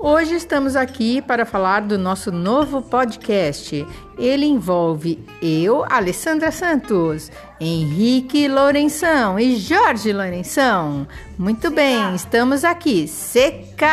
Hoje estamos aqui para falar do nosso novo podcast. Ele envolve eu, Alessandra Santos, Henrique Lourenção e Jorge Lourenção. Muito bem, estamos aqui. Seca.